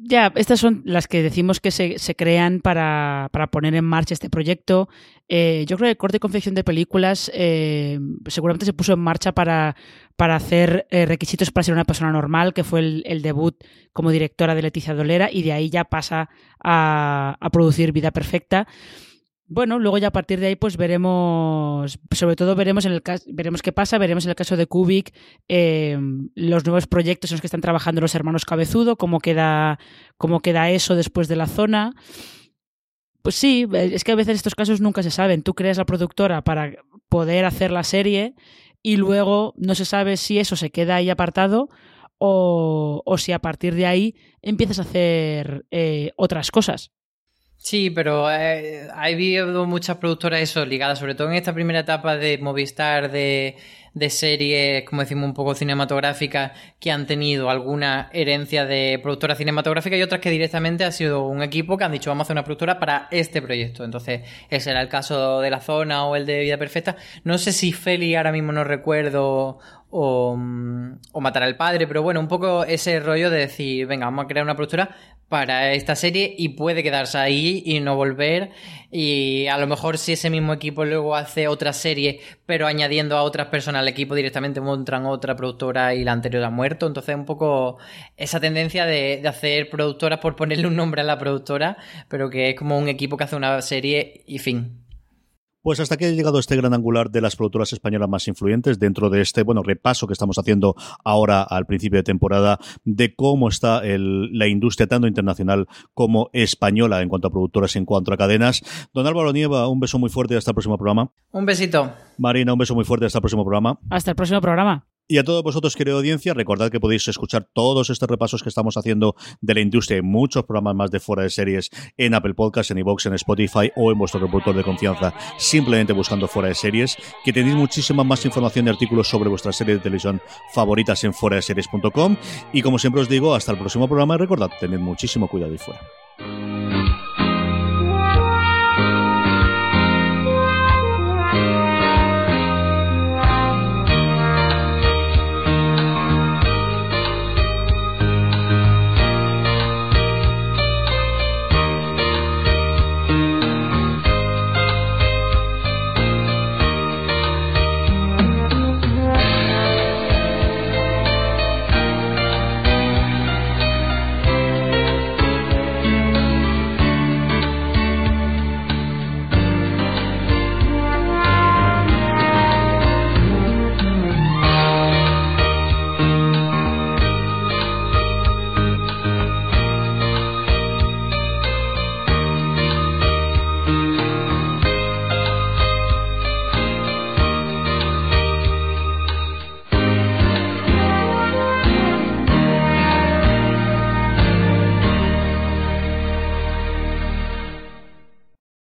[SPEAKER 2] Ya, estas son las que decimos que se, crean para, poner en marcha este proyecto. yo creo que el corte y confección de películas seguramente se puso en marcha para, para hacer requisitos para ser una persona normal, que fue el, debut como directora de Leticia Dolera, y de ahí ya pasa a, a producir Vida Perfecta bueno, luego ya a partir de ahí pues veremos, sobre todo veremos en el veremos qué pasa, veremos en el caso de Kubik em, los nuevos proyectos en los que están trabajando los hermanos Cabezudo, cómo queda, cómo queda eso después de la zona. Pues sí, es que a veces estos casos nunca se saben. Tú creas la productora para poder hacer la serie y luego no se sabe si eso se queda ahí apartado o, o si a partir de ahí empiezas a hacer eh, otras cosas.
[SPEAKER 3] Sí, pero eh, ha habido muchas productoras eso ligadas, sobre todo en esta primera etapa de Movistar, de, de series, como decimos, un poco cinematográficas que han tenido alguna herencia de productora cinematográfica y otras que directamente ha sido un equipo que han dicho vamos a hacer una productora para este proyecto. Entonces, ese era el caso de La Zona o el de Vida Perfecta. No sé si Feli ahora mismo no recuerdo o, mm, o Matar al Padre, pero bueno, un poco ese rollo de decir, venga, vamos a crear una productora para esta serie y puede quedarse ahí y no volver. Y a lo mejor si ese mismo equipo luego hace otra serie, pero añadiendo a otras personas al equipo directamente montan otra productora y la anterior ha muerto. Entonces un poco esa tendencia de, de hacer productoras por ponerle un nombre a la productora, pero que es como un equipo que hace una serie y fin.
[SPEAKER 1] Pues hasta que ha llegado este gran angular de las productoras españolas más influyentes dentro de este, bueno, repaso que estamos haciendo ahora al principio de temporada de cómo está la industria tanto internacional como española en cuanto a productoras y en cuanto a cadenas. Don Álvaro Nieva, un beso muy fuerte hasta el próximo programa.
[SPEAKER 3] Un besito.
[SPEAKER 1] Marina, un beso muy fuerte hasta el próximo programa.
[SPEAKER 2] Hasta el próximo programa.
[SPEAKER 1] Y a todos vosotros, querida audiencia, recordad que podéis escuchar todos estos repasos que estamos haciendo de la industria y muchos programas más de fuera de series en Apple Podcasts, en iVoox, en Spotify o en vuestro reproductor de confianza, simplemente buscando fuera de series, que tenéis muchísima más información y artículos sobre vuestras series de televisión favoritas en fuera de series.com. Y como siempre os digo, hasta el próximo programa y recordad, tened muchísimo cuidado y fuera.